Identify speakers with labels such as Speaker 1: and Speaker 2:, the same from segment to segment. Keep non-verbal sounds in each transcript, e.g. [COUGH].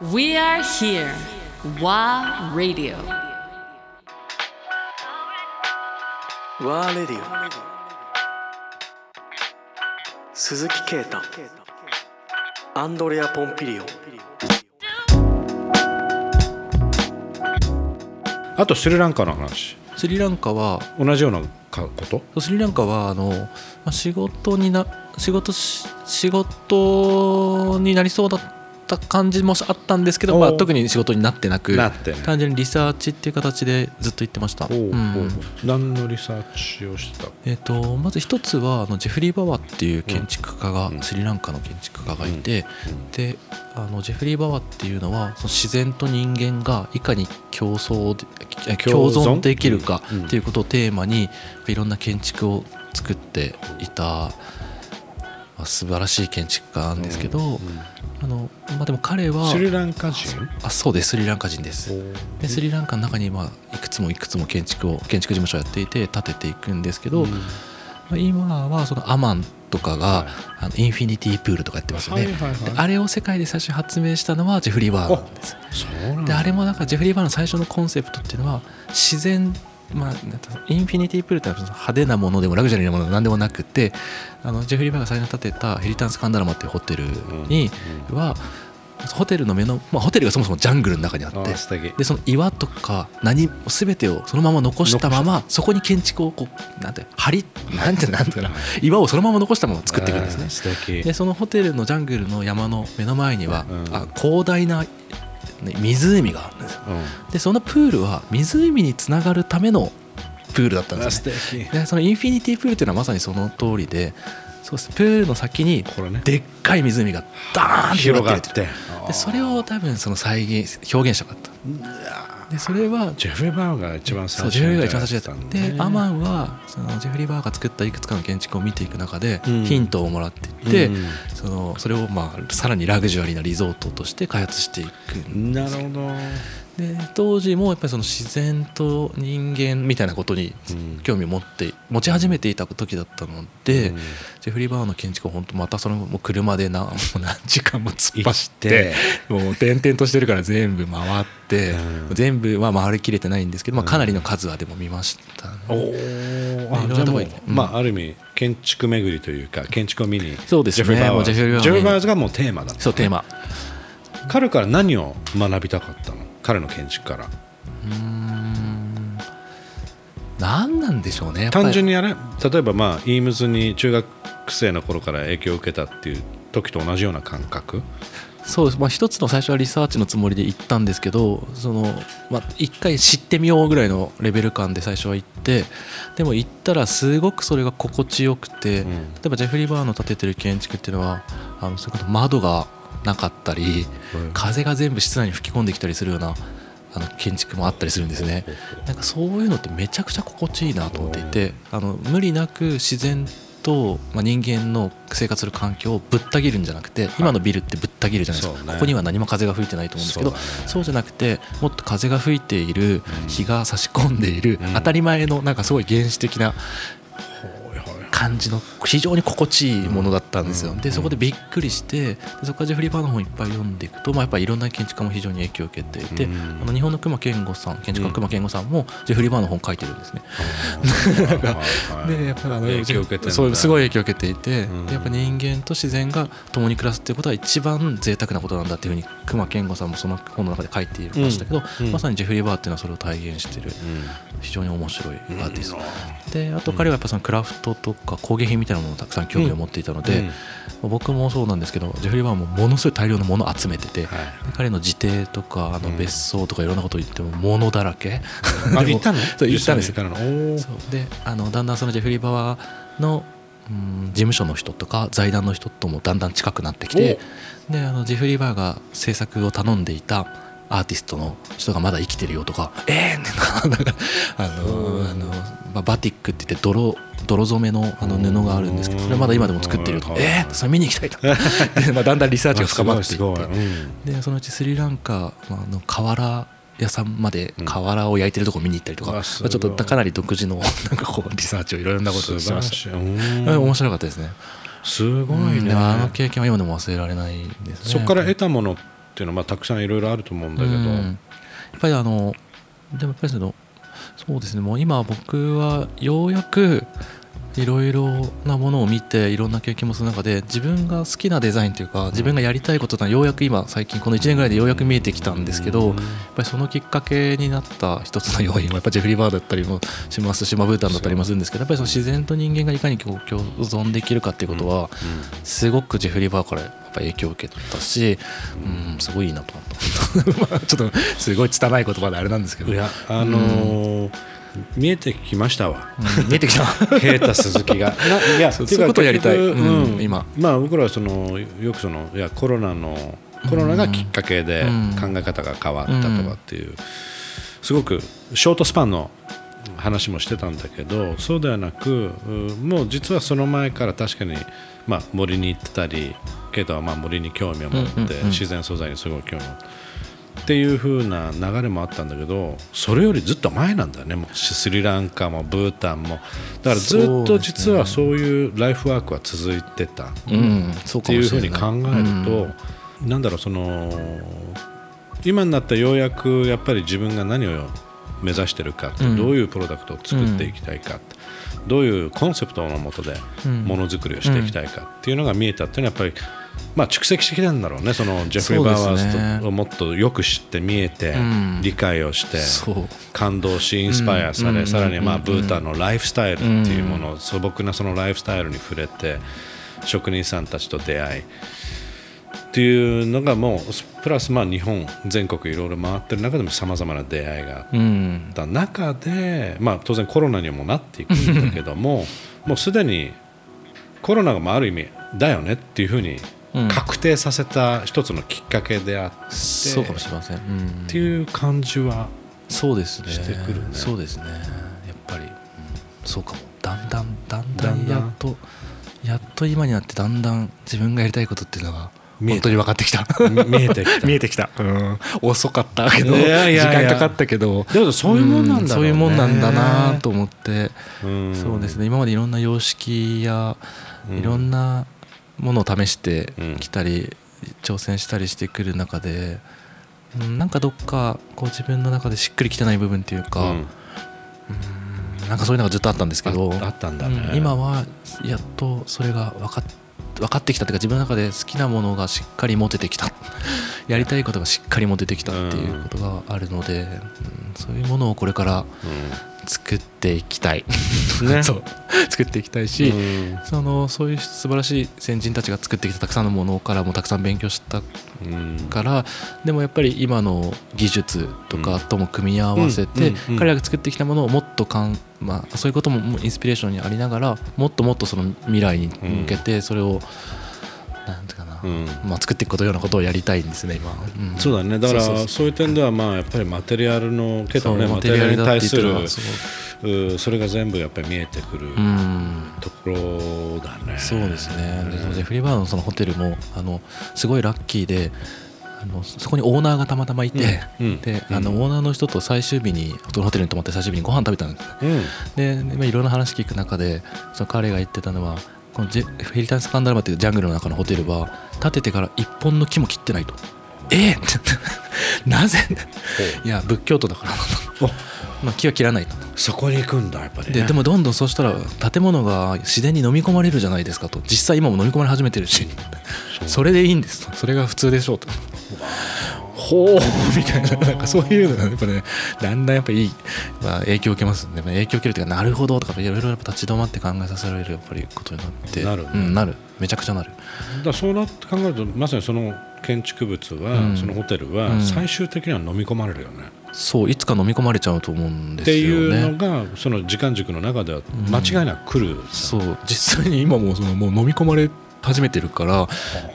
Speaker 1: We are here. WA Radio.
Speaker 2: ワーレディオ鈴木啓太。アンドレア・ポンピリオ
Speaker 3: あとスリランカの話。
Speaker 4: スリランカは
Speaker 3: 同じようなかこと？
Speaker 4: スリランカはあのまあ仕事にな仕事し仕事になりそうだった感じもあったんですけど、まあ、特に仕事になってなく単純にリサーチっていう形でずっと言ってました。
Speaker 3: おう
Speaker 4: ん。
Speaker 3: 何のリサーチをした？
Speaker 4: えー、とまず一つはあのジェフリー・バワーっていう建築家が、
Speaker 3: うん。
Speaker 4: スリランカの建築家がいて、であのジェフリー・バワーっていうのはその自然と人間がいかに競争
Speaker 3: 共存？
Speaker 4: できるか
Speaker 3: うん。
Speaker 4: っていうことをテーマにいろんな建築を作っていた、まあ、素晴らしい建築家なんですけど、あのまあ、でも彼は
Speaker 3: スリランカ人？
Speaker 4: あそうです。スリランカ人です。でスリランカの中に、まあ、いくつもいくつも建築を建築事務所をやっていて建てていくんですけど、まあ今はそのアマンとかが、
Speaker 3: はい。
Speaker 4: あのインフィニティプールとかやってますよね、
Speaker 3: はいはいはい。
Speaker 4: であれを世界で最初発明したのはジェフリー・バーなんですであれもなんかジェフリー・バーの最初のコンセプトっていうのは自然まあ、インフィニティプールって派手なものでもラグジュアリーなものでも何でもなくてあのジェフリー・バーが最初に建てたヘリタンス・カンダラマっていうホテルには、ホテルの目の、まあ、ホテルがそもそもジャングルの中にあってでその岩とか何も全てをそのまま残したままそこに建築をこうなんて張りなんてなんてな。岩をそのまま残したまま作っていくんですね。でそのホテルのジャングルの山の目の前には、
Speaker 3: うん。
Speaker 4: あ広大な、ね、湖があるんですよ。
Speaker 3: うん。
Speaker 4: でそのプールは湖につながるためのプールだったんですよね。でそのインフィニティプールっていうのはまさにその通りでそうです。プールの先にでっかい湖がダーンって
Speaker 3: 広がって
Speaker 4: でそれを多分その再現表現したかったでそれは
Speaker 3: ジェフリー・バーが一番最初に
Speaker 4: ジェフリーが一番最初だったで。アマンはそのジェフリー・バーが作ったいくつかの建築を見ていく中で
Speaker 3: うん。
Speaker 4: ヒントをもらっていって、
Speaker 3: うん。
Speaker 4: そのそれをまあさらにラグジュアリーなリゾートとして開発していくん
Speaker 3: なるほど
Speaker 4: で当時もやっぱりその自然と人間みたいなことに
Speaker 3: うん。
Speaker 4: 興味を持って持ち始めていた時だったので、
Speaker 3: うん。
Speaker 4: ジェフリー・バーの建築を本当またそのもう車でなもう何時間も突っ走っ
Speaker 3: て
Speaker 4: て。もう転々としてるから全部回って、
Speaker 3: うん。
Speaker 4: 全部は回りきれてないんですけど、まあ、かなりの数はでも見ましたね、
Speaker 3: おお
Speaker 4: いろんな
Speaker 3: じゃあもうまあある意味建築巡りというか建築を見に
Speaker 4: そうですね。
Speaker 3: ジェフリー・バーがもうテーマだった
Speaker 4: そうテーマ。
Speaker 3: 彼から何を学びたかったの？彼の建築から。
Speaker 4: うーん。何なんでしょうね
Speaker 3: 単純にあれ例えばまあイームズに中学生の頃から影響を受けたっていう時と同じような感覚。
Speaker 4: そうです、まあ、一つの最初はリサーチのつもりで行ったんですけどその、まあ、一回知ってみようぐらいのレベル感で最初は行ってでも行ったらすごくそれが心地よくて、
Speaker 3: うん。
Speaker 4: 例えばジェフリー・バーの建ててる建築っていうのはあのそれこそ窓がなかったり、
Speaker 3: うん
Speaker 4: 風が全部室内に吹き込んできたりするようなあの建築もあったりするんですね。なんかそういうのってめちゃくちゃ心地いいなと思っていてあの無理なく自然と、まあ、人間の生活する環境をぶった切るんじゃなくて、今のビルってぶった切るじゃないですか、
Speaker 3: ね。
Speaker 4: ここには何も風が吹いてないと思うんですけど
Speaker 3: そうだね
Speaker 4: じゃなくてもっと風が吹いている日が差し込んでいる、
Speaker 3: うん。
Speaker 4: 当たり前のなんかすごい原始的な感じの非常に心地いいものだったんですよ、
Speaker 3: うん。
Speaker 4: でそこでびっくりしてでそこからジェフリー・バーの本いっぱい読んでいくと、まあ、やっぱりいろんな建築家も非常に影響を受けていて、
Speaker 3: うん。
Speaker 4: あの日本の熊健吾さん建築家の熊健吾さんもジェフリー・バーの本書いてるんですね、[LAUGHS] でやっぱりあの
Speaker 3: 影響を受けて
Speaker 4: そうすごい影響を受けていて、
Speaker 3: うん
Speaker 4: でやっぱ人間と自然が共に暮らすっていうことは一番贅沢なことなんだっていうふうに熊健吾さんもその本の中で書いていましたけど、
Speaker 3: うんうん。
Speaker 4: まさにジェフリー・バーっていうのはそれを体現している非常に面白いアーティスト、であと彼はやっぱそのクラフトとか工芸品みたいなものをたくさん興味を持っていたので、僕もそうなんですけどジェフリー・バーもものすごい大量のものを集めてて、彼の自邸とかあの
Speaker 3: うん
Speaker 4: 別荘とかいろんなことを言っても物だらけ、
Speaker 3: あ
Speaker 4: でも
Speaker 3: 行ったの？
Speaker 4: そう行ったんですであのだんだんそのジェフリー・バーの、うん、事務所の人とか財団の人ともだんだん近くなってきてであのジェフリー・バーが制作を頼んでいたアーティストの人がまだ生きてるよとか「えー!」なんかあのあの、まあ、バティックって言って泥泥染めのあの布があるんですけどそれまだ今でも作ってるよと。か「
Speaker 3: うん
Speaker 4: えー!」それ見に行きたいと。[LAUGHS] で、まあ、だんだんリサーチが深まっていって。[LAUGHS] でそのうちスリランカの瓦屋さんまで
Speaker 3: うん
Speaker 4: 瓦を焼いてるとこ見に行ったりとか、ちょっとかなり独自の [LAUGHS] なんかこうリサーチをいろいろなことをしてました。面白かったですね。
Speaker 3: すごいね。
Speaker 4: うんあの経験は今でも忘れられないですね。
Speaker 3: そこから得たものっっていうのは、まあ、たくさんいろいろあると思うんだけど、
Speaker 4: うん。やっぱりあのでもやっぱりそのそうですね。もう今僕はようやくいろいろなものを見ていろんな経験もする中で自分が好きなデザインというか自分がやりたいことがようやく今最近この1年ぐらいでようやく見えてきたんですけどやっぱりそのきっかけになった一つの要因はやっぱジェフリー・バーだったりもしますしまあブータンだったりもするんですけどやっぱりその自然と人間がいかに共共存できるかっていうことはすごくジェフリー・バーからやっぱ影響を受けたし、うん、すごいいいなと思った。[LAUGHS] まあちょっとすごい拙い言葉であれなんですけど。
Speaker 3: いやあのー見えてきましたわ。
Speaker 4: うん見えてきた。[LAUGHS]
Speaker 3: 平太鈴木が。ないや
Speaker 4: そういうことをやりたい。うん。今。
Speaker 3: まあ僕らはそのよくそのいやコロナのコロナがきっかけで
Speaker 4: うん。
Speaker 3: 考え方が変わったとかっていうすごくショートスパンの話もしてたんだけどそうではなくうんもう実はその前から確かにまあ森に行ってたりケイトはまあ森に興味を持って自然素材にすごい興味を持ってっていう風な流れもあったんだけどそれよりずっと前なんだよね。もうスリランカもブータンも。だからずっと実はそういうライフワークは続いてた。っていうふう
Speaker 4: もしれない。
Speaker 3: に考えると、なんだろうその今になったらようやくやっぱり自分が何を目指してるかって、
Speaker 4: うん。
Speaker 3: どういうプロダクトを作っていきたいか、どういうコンセプトのもとで
Speaker 4: うん。
Speaker 3: ものづくりをしていきたいかっていうのが見えたっていうのはやっぱり、まあ、蓄積してきたんだろうね。そのジェフリー・バーワーズをもっとよく知って見えて、
Speaker 4: うん。
Speaker 3: 理解をして感動しインスパイアされ、
Speaker 4: うん
Speaker 3: さらにまあ
Speaker 4: うん
Speaker 3: ブータンのライフスタイルっていうもの、素朴なそのライフスタイルに触れて職人さんたちと出会いっていうのがもうプラスまあ日本全国いろいろ回ってる中でもさまざまな出会いがあっ
Speaker 4: うん。
Speaker 3: た中で、まあ、当然コロナにもなっていくんだけども [LAUGHS] もうすでにコロナがまあある意味だよねっていうふうに
Speaker 4: うん
Speaker 3: 確定させた一つのきっかけであって、
Speaker 4: そうかもしれません、うん。
Speaker 3: っていう感じは
Speaker 4: そうですね。
Speaker 3: してくるね。
Speaker 4: そうですね。やっぱり、うん。そうかも。だんだんだんだ
Speaker 3: だん
Speaker 4: やっとやっと今になってだんだん自分がやりたいことっていうのが
Speaker 3: 見え
Speaker 4: 本当に分かってきた。
Speaker 3: み見えてきた。[LAUGHS]
Speaker 4: 見えてきた、うん、遅かったけど
Speaker 3: いやいやいや。
Speaker 4: 時間かかったけど。
Speaker 3: でもそういうもんなんだろうね。
Speaker 4: そういうもんなんだなと思って、
Speaker 3: うん。
Speaker 4: そうですね。今までいろんな様式や
Speaker 3: うん。
Speaker 4: いろんなものを試して
Speaker 3: うん
Speaker 4: きたり、挑戦したりしてくる中で、うん、なんかどっかこう自分の中でしっくりきてない部分っていうか、
Speaker 3: うん。
Speaker 4: うんなんかそういうのがずっとあったんですけど
Speaker 3: ああったんだね。
Speaker 4: うん今はやっとそれが分かっ分かってきたというか自分の中で好きなものがしっかり持ててきた。[LAUGHS] やりたいことがしっかり持ててきたっていうことがあるので、うんそういうものをこれから作っていきたい、
Speaker 3: ね。[LAUGHS]
Speaker 4: そう。作っていきたいし、
Speaker 3: うん。
Speaker 4: そのそういう素晴らしい先人たちが作ってきたたくさんのものからもたくさん勉強した
Speaker 3: うん。
Speaker 4: からでもやっぱり今の技術とかとも組み合わせて、
Speaker 3: うんうんうん。
Speaker 4: 彼らが作ってきたものをもっとかん、まあ、そういうこともインスピレーションにありながらもっともっとその未来に向けてそれを、なんていうかな、
Speaker 3: うん。
Speaker 4: まあ、作っていくことようなことをやりたいんですね今、うん。
Speaker 3: そうだね。だから
Speaker 4: そう
Speaker 3: いう点ではまあやっぱりマテリアルのケタのねマテリアルに対するそれが全部やっぱり見えてくる
Speaker 4: うん。
Speaker 3: ところだね。
Speaker 4: そうですね。ジェフリー・バーのそのホテルもあのすごいラッキーであのそこにオーナーがたまたまいて、
Speaker 3: うん。うん。
Speaker 4: であの
Speaker 3: うん。
Speaker 4: オーナーの人と最終日にホテルに泊まって最終日にご飯食べたんです
Speaker 3: うん。
Speaker 4: ででまあいろんな話聞く中でその彼が言ってたのはこのジェフェリタンスカンダルマっていうジャングルの中のホテルは建ててから一本の木も切ってないと。ええって。[LAUGHS] なぜ？いや仏教徒だから。[LAUGHS] まあ木は切らないと。
Speaker 3: そこに行くんだやっぱりね。
Speaker 4: ででもどんどんそうしたら建物が自然に飲み込まれるじゃないですかと。実際今も飲み込まれ始めてるし。それでいいんですと。それが普通でしょうとほうみたいななんかそういうのがやっぱねだんだんやっぱいい、まあ、影響を受けますね影響を受けるというかなるほどとかいろいろやっぱ立ち止まって考えさせられるやっぱりことになって。
Speaker 3: なる。ね
Speaker 4: うん、なる。めちゃくちゃなる。
Speaker 3: だそうなって考えるとまさにその建築物は、
Speaker 4: うん。
Speaker 3: そのホテルは
Speaker 4: うん。
Speaker 3: 最終的には飲み込まれるよね、
Speaker 4: そういつか飲み込まれちゃうと思うんです
Speaker 3: っていう
Speaker 4: よね
Speaker 3: のがその時間軸の中では間違いなく来る、
Speaker 4: そう実際に今もそのもう飲み込まれ始めてるから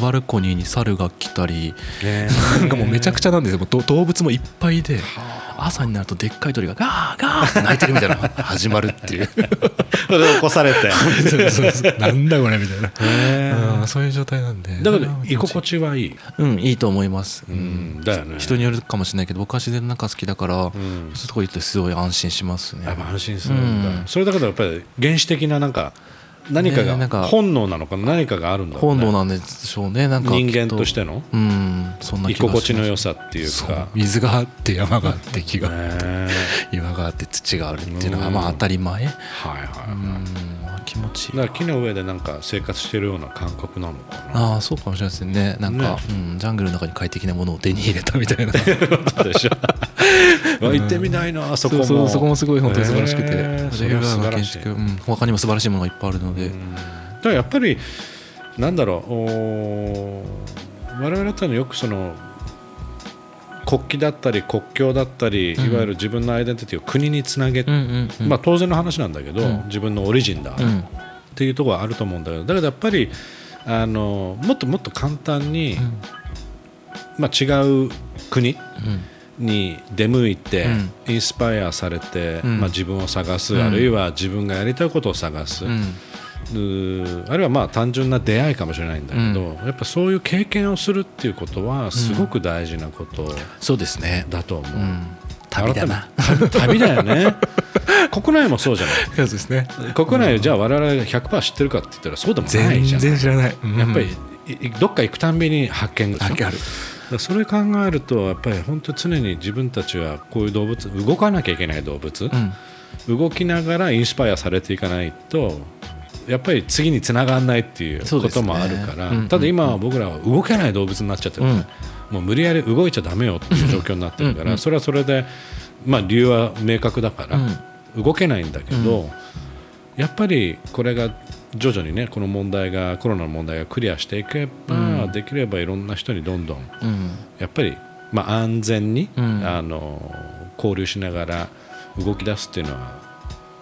Speaker 4: バルコニーに猿が来たりなんかもうめちゃくちゃなんですよ。動物もいっぱいで朝になるとでっかい鳥がガーガーって鳴いてるみたいな。始まるっていう。[LAUGHS]
Speaker 3: それで起こされて。
Speaker 4: なんだこれみたいな、そういう状態なんで。
Speaker 3: だけど居心地はいい、
Speaker 4: うんいいと思います、う
Speaker 3: うんん、だよね。
Speaker 4: 人によるかもしれないけど僕は自然の中好きだから、
Speaker 3: ん。
Speaker 4: そういうとこ行ってすごい安心しますね。
Speaker 3: やっぱ安心するんだ、
Speaker 4: うん。
Speaker 3: それだけどやっぱり原始的ななんか何かが
Speaker 4: ねなんか
Speaker 3: 本能なのかな？何かがあるんだね。
Speaker 4: 本能なんでしょうね。なんか
Speaker 3: 人間としての？
Speaker 4: うんそんな
Speaker 3: 居心地の良さっていうか。
Speaker 4: 水があって山があって木があって
Speaker 3: ね
Speaker 4: 岩があって土があるっていうの
Speaker 3: うん。
Speaker 4: がまあ当たり前。
Speaker 3: はいはい、
Speaker 4: うん気持ちいい
Speaker 3: だから木の上でなんか生活してるような感覚なのかな。
Speaker 4: ああそうかもしれないですね。なんか、
Speaker 3: ね。
Speaker 4: うん、ジャングルの中に快適なものを手に入れたみたいな。[LAUGHS]
Speaker 3: そうでしょ。[LAUGHS] 行ってみないなそこも。
Speaker 4: そうそこもすごい本当に素晴らしくて、
Speaker 3: へー
Speaker 4: 建築、うん、他にも素晴らしいものがいっぱいあるので、
Speaker 3: だからやっぱりなんだろうおー我々だったらよくその国旗だったり国境だったり、
Speaker 4: うん。
Speaker 3: いわゆる自分のアイデンティティを国につなげ、
Speaker 4: うんうんうん。
Speaker 3: まあ、当然の話なんだけど、
Speaker 4: うん。
Speaker 3: 自分のオリジンだ、っ
Speaker 4: うん。
Speaker 3: ていうところはあると思うんだけどだけどやっぱりあのもっともっと簡単に、まあ、違う国に出向いて、インスパイアされて、
Speaker 4: うん。
Speaker 3: まあ、自分を探す、
Speaker 4: うん
Speaker 3: あるいは自分がやりたいことを探す、あるいはまあ単純な出会いかもしれないんだけど、やっぱそういう経験をするっていうことはすごく大事なこと
Speaker 4: そうですね、
Speaker 3: だと思う、
Speaker 4: うん、旅だな。[LAUGHS]
Speaker 3: 旅だよね。国内もそうじゃない？
Speaker 4: そうですね。
Speaker 3: 国内じゃあ我々が100%知ってるかって言ったらそうでもない
Speaker 4: 全
Speaker 3: じゃん。
Speaker 4: 然知らない、
Speaker 3: やっぱりいどっか行くたんびに発見が
Speaker 4: ある。
Speaker 3: それ考えるとやっぱり本当に常に自分たちはこういう動物動かなきゃいけない動物、
Speaker 4: うん。
Speaker 3: 動きながらインスパイアされていかないとやっぱり次につながらないっていうこともあるから、
Speaker 4: うん
Speaker 3: ただ今は僕らは動けない動物になっちゃってる、
Speaker 4: うん。
Speaker 3: もう無理やり動いちゃだめよっていう状況になってるから
Speaker 4: うん
Speaker 3: それはそれで、まあ、理由は明確だから、動けないんだけど、やっぱりこれが徐々にねこの問題がコロナの問題がクリアしていけば、
Speaker 4: うん。
Speaker 3: できればいろんな人にどんどん
Speaker 4: うん。
Speaker 3: やっぱり、まあ、安全に、
Speaker 4: うん。
Speaker 3: あの交流しながら動き出すっていうのは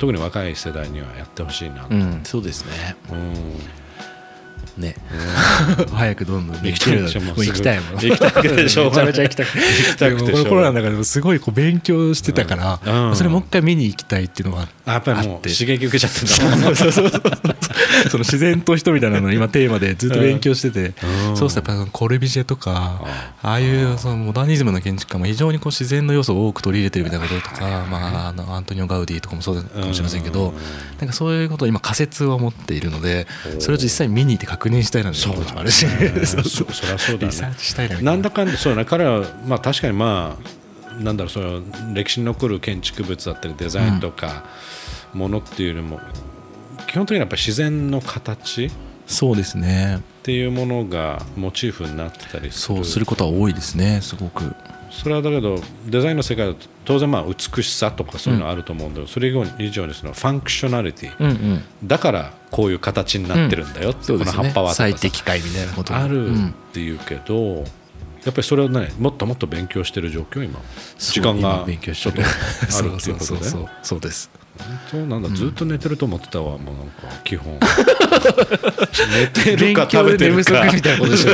Speaker 3: 特に若い世代にはやってほしいな、
Speaker 4: うん、うん、そうですね。
Speaker 3: うん。
Speaker 4: ね、[LAUGHS] 早くどんどん
Speaker 3: 行きたい。
Speaker 4: も
Speaker 3: もう
Speaker 4: う行きたいもん。
Speaker 3: 行きたくてしょうがない。
Speaker 4: めちゃめちゃ行きたくて
Speaker 3: 行きたくて
Speaker 4: コロナの中でもすごいこう勉強してたから、
Speaker 3: うん。うん。
Speaker 4: それもう一回見に行きたいっていうのが
Speaker 3: あやっぱりもう刺激受けちゃってんだ。もん
Speaker 4: そうそうそう [LAUGHS] その自然と人みたいなのを今テーマでずっと勉強してて、
Speaker 3: うん。
Speaker 4: そうするとやっぱコルビジェとかああいうそのモダニズムの建築家も非常にこう自然の要素を多く取り入れてるみたいなこととか、まあ、あのアントニオ・ガウディとかもそうかもしれませんけど、なんかそういうことを今仮説を持っているのでそれを実際見に行って確認したいなっていう気持ちもあるし、そうそう。
Speaker 3: そそりゃそうだ
Speaker 4: リサー
Speaker 3: ね
Speaker 4: チしたいなな
Speaker 3: なんだかんだそうね。彼はまあ確かにまあなんだろうその歴史に残る建築物だったりデザインとかものっていうよりも基本的にはやっぱり自然の形？っ
Speaker 4: そうですね。
Speaker 3: ていうものがモチーフになってたりする。
Speaker 4: そうすることは多いですねすごく。
Speaker 3: それはだけどデザインの世界だと当然まあ美しさとかそういうのはあると思うんだけど、それ以上にその functionality、
Speaker 4: うんうん。
Speaker 3: だからこういう形になってるんだよって、この葉っぱは
Speaker 4: 最適解みたいなこと
Speaker 3: ある
Speaker 4: うん
Speaker 3: っていうけど、やっぱりそれをねもっともっと勉強してる状況今。時間が
Speaker 4: 今勉強してる。
Speaker 3: ちょっとあるっていうことで。
Speaker 4: そうです。
Speaker 3: 本当なんだずっと寝てると思ってたわもうなんか基本。[LAUGHS] 寝てるか食べてるか。
Speaker 4: みたいなことでしょ